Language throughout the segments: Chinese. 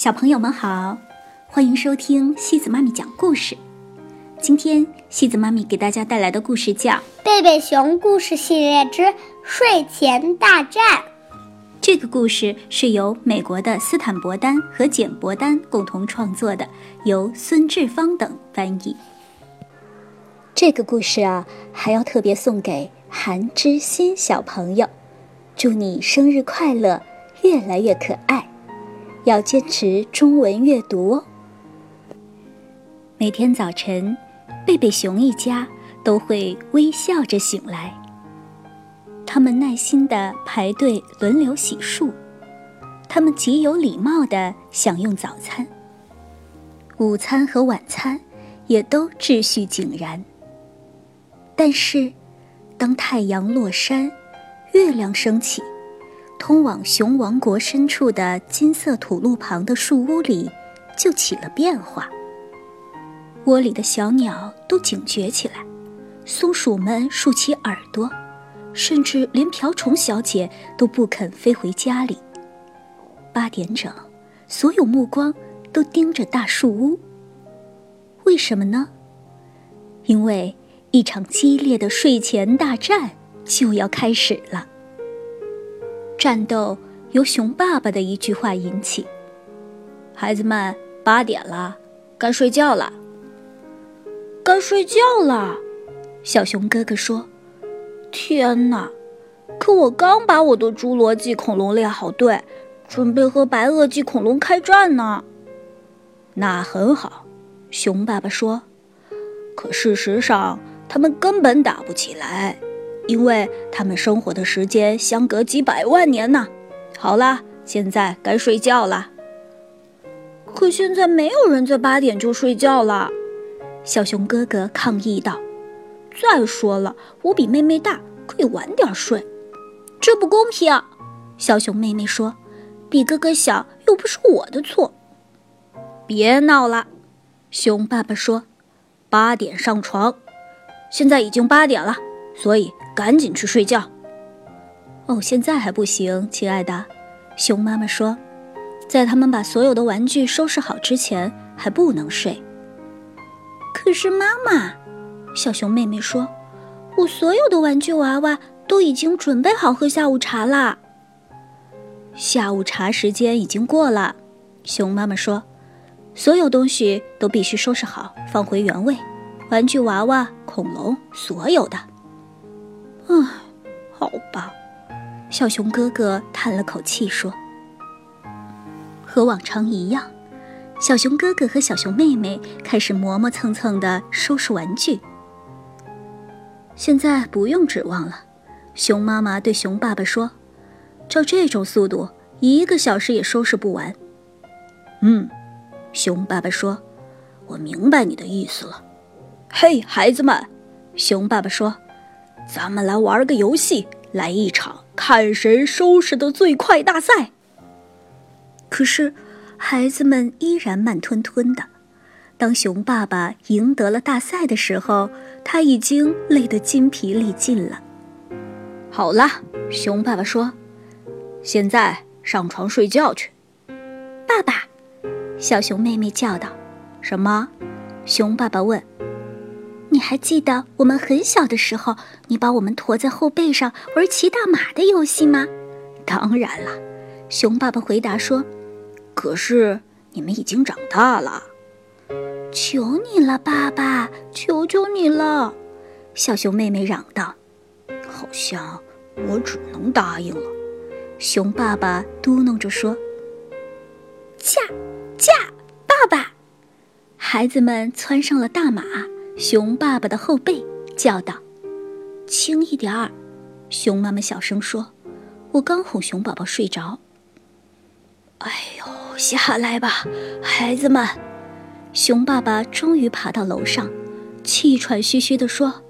小朋友们好，欢迎收听西子妈咪讲故事。今天西子妈咪给大家带来的故事叫《贝贝熊故事系列之睡前大战》。这个故事是由美国的斯坦伯丹和简伯丹共同创作的，由孙志芳等翻译。这个故事啊，还要特别送给韩之心小朋友，祝你生日快乐，越来越可爱。要坚持中文阅读哦。每天早晨，贝贝熊一家都会微笑着醒来。他们耐心地排队轮流洗漱，他们极有礼貌地享用早餐。午餐和晚餐也都秩序井然。但是，当太阳落山，月亮升起。通往熊王国深处的金色土路旁的树屋里，就起了变化。窝里的小鸟都警觉起来，松鼠们竖起耳朵，甚至连瓢虫小姐都不肯飞回家里。八点整，所有目光都盯着大树屋。为什么呢？因为一场激烈的睡前大战就要开始了。战斗由熊爸爸的一句话引起。孩子们，八点了，该睡觉了。该睡觉了，小熊哥哥说：“天哪！可我刚把我的侏罗纪恐龙列好队，准备和白垩纪恐龙开战呢。”那很好，熊爸爸说：“可事实上，他们根本打不起来。”因为他们生活的时间相隔几百万年呢。好啦，现在该睡觉了。可现在没有人在八点就睡觉了，小熊哥哥抗议道。再说了，我比妹妹大，可以晚点睡。这不公平，小熊妹妹说。比哥哥小又不是我的错。别闹了，熊爸爸说。八点上床，现在已经八点了，所以。赶紧去睡觉。哦，现在还不行，亲爱的。熊妈妈说，在他们把所有的玩具收拾好之前，还不能睡。可是妈妈，小熊妹妹说，我所有的玩具娃娃都已经准备好喝下午茶啦。下午茶时间已经过了，熊妈妈说，所有东西都必须收拾好，放回原位。玩具娃娃、恐龙，所有的。唉，好吧，小熊哥哥叹了口气说：“和往常一样，小熊哥哥和小熊妹妹开始磨磨蹭蹭的收拾玩具。现在不用指望了。”熊妈妈对熊爸爸说：“照这种速度，一个小时也收拾不完。”嗯，熊爸爸说：“我明白你的意思了。”嘿，孩子们，熊爸爸说。咱们来玩个游戏，来一场看谁收拾的最快大赛。可是，孩子们依然慢吞吞的。当熊爸爸赢得了大赛的时候，他已经累得筋疲力尽了。好了，熊爸爸说：“现在上床睡觉去。”爸爸，小熊妹妹叫道：“什么？”熊爸爸问。你还记得我们很小的时候，你把我们驮在后背上玩骑大马的游戏吗？当然了，熊爸爸回答说。可是你们已经长大了，求你了，爸爸，求求你了！小熊妹妹嚷道。好像我只能答应了，熊爸爸嘟囔着说。驾，驾，爸爸！孩子们窜上了大马。熊爸爸的后背叫道：“轻一点儿。”熊妈妈小声说：“我刚哄熊宝宝睡着。”哎呦，下来吧，孩子们！熊爸爸终于爬到楼上，气喘吁吁地说：“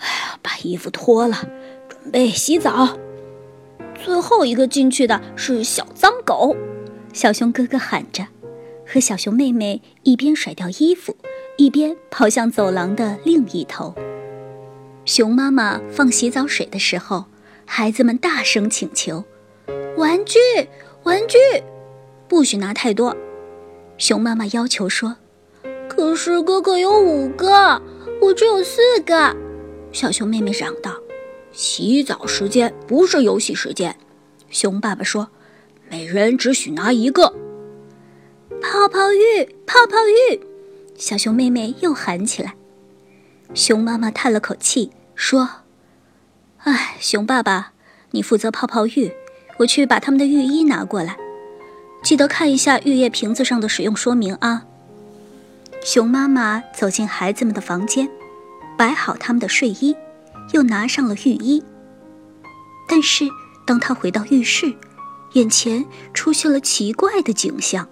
哎呀，把衣服脱了，准备洗澡。最后一个进去的是小脏狗。”小熊哥哥喊着，和小熊妹妹一边甩掉衣服。一边跑向走廊的另一头。熊妈妈放洗澡水的时候，孩子们大声请求：“玩具，玩具！”不许拿太多。熊妈妈要求说：“可是哥哥有五个，我只有四个。”小熊妹妹嚷道：“洗澡时间不是游戏时间。”熊爸爸说：“每人只许拿一个。”泡泡浴，泡泡浴！小熊妹妹又喊起来。熊妈妈叹了口气说：“哎，熊爸爸，你负责泡泡浴，我去把他们的浴衣拿过来。记得看一下浴液瓶子上的使用说明啊。”熊妈妈走进孩子们的房间，摆好他们的睡衣，又拿上了浴衣。但是，当她回到浴室，眼前出现了奇怪的景象。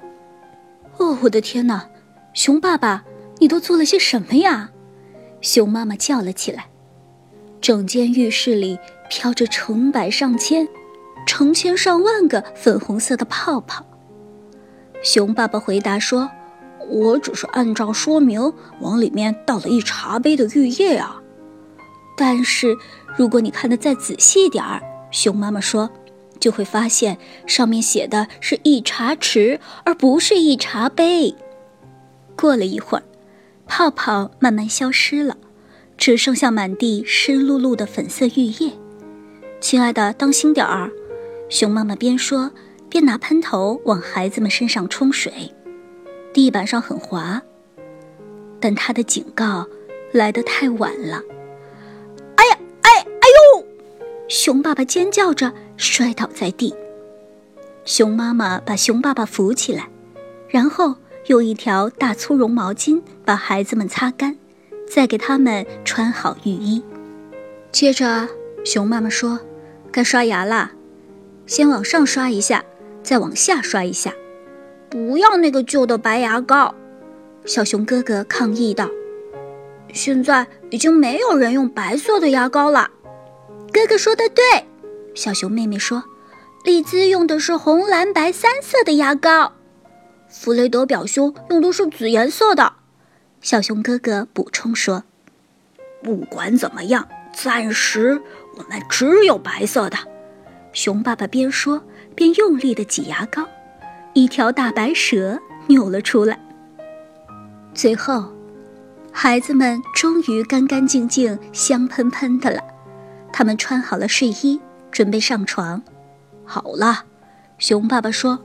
哦，我的天哪！熊爸爸，你都做了些什么呀？熊妈妈叫了起来。整间浴室里飘着成百上千、成千上万个粉红色的泡泡。熊爸爸回答说：“我只是按照说明往里面倒了一茶杯的浴液啊。”但是如果你看得再仔细点儿，熊妈妈说。就会发现上面写的是一茶匙，而不是一茶杯。过了一会儿，泡泡慢慢消失了，只剩下满地湿漉漉的粉色浴液。亲爱的，当心点儿！熊妈妈边说边拿喷头往孩子们身上冲水。地板上很滑，但她的警告来得太晚了。哎呀，哎，哎呦！熊爸爸尖叫着。摔倒在地，熊妈妈把熊爸爸扶起来，然后用一条大粗绒毛巾把孩子们擦干，再给他们穿好浴衣。接着，熊妈妈说：“该刷牙啦，先往上刷一下，再往下刷一下，不要那个旧的白牙膏。”小熊哥哥抗议道：“现在已经没有人用白色的牙膏了。”哥哥说的对。小熊妹妹说：“丽兹用的是红、蓝、白三色的牙膏，弗雷德表兄用的是紫颜色的。”小熊哥哥补充说：“不管怎么样，暂时我们只有白色的。”熊爸爸边说边用力的挤牙膏，一条大白蛇扭了出来。最后，孩子们终于干干净净、香喷喷的了。他们穿好了睡衣。准备上床，好了，熊爸爸说：“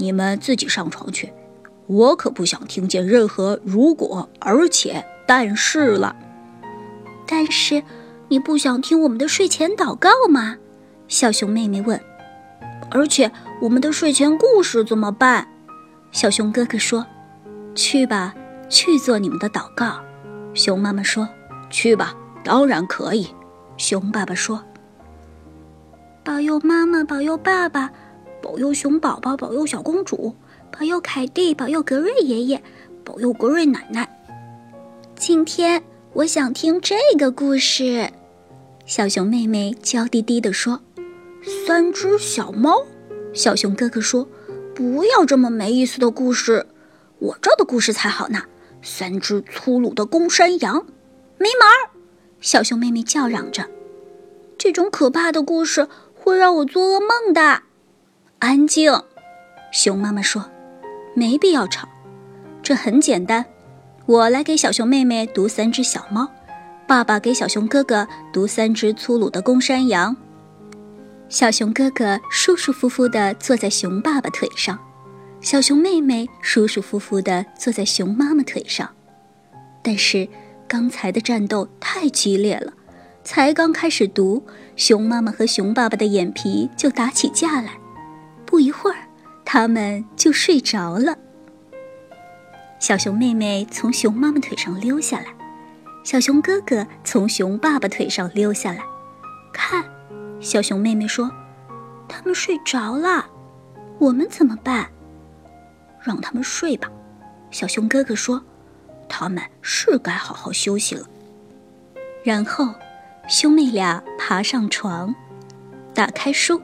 你们自己上床去，我可不想听见任何如果、而且、但是了。”但是，你不想听我们的睡前祷告吗？小熊妹妹问。而且，我们的睡前故事怎么办？小熊哥哥说：“去吧，去做你们的祷告。”熊妈妈说：“去吧，当然可以。”熊爸爸说。保佑妈妈，保佑爸爸，保佑熊宝宝，保佑小公主，保佑凯蒂，保佑格瑞爷爷，保佑格瑞奶奶。今天我想听这个故事。小熊妹妹娇滴滴地说：“三只小猫。”小熊哥哥说：“不要这么没意思的故事，我这的故事才好呢。”三只粗鲁的公山羊，没门儿！小熊妹妹叫嚷着：“这种可怕的故事。”会让我做噩梦的。安静，熊妈妈说：“没必要吵，这很简单。我来给小熊妹妹读三只小猫，爸爸给小熊哥哥读三只粗鲁的公山羊。小熊哥哥舒舒服服地坐在熊爸爸腿上，小熊妹妹舒舒服服地坐在熊妈妈腿上。但是刚才的战斗太激烈了。”才刚开始读，熊妈妈和熊爸爸的眼皮就打起架来，不一会儿，他们就睡着了。小熊妹妹从熊妈妈腿上溜下来，小熊哥哥从熊爸爸腿上溜下来。看，小熊妹妹说：“他们睡着了，我们怎么办？”让他们睡吧。小熊哥哥说：“他们是该好好休息了。”然后。兄妹俩爬上床，打开书，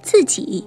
自己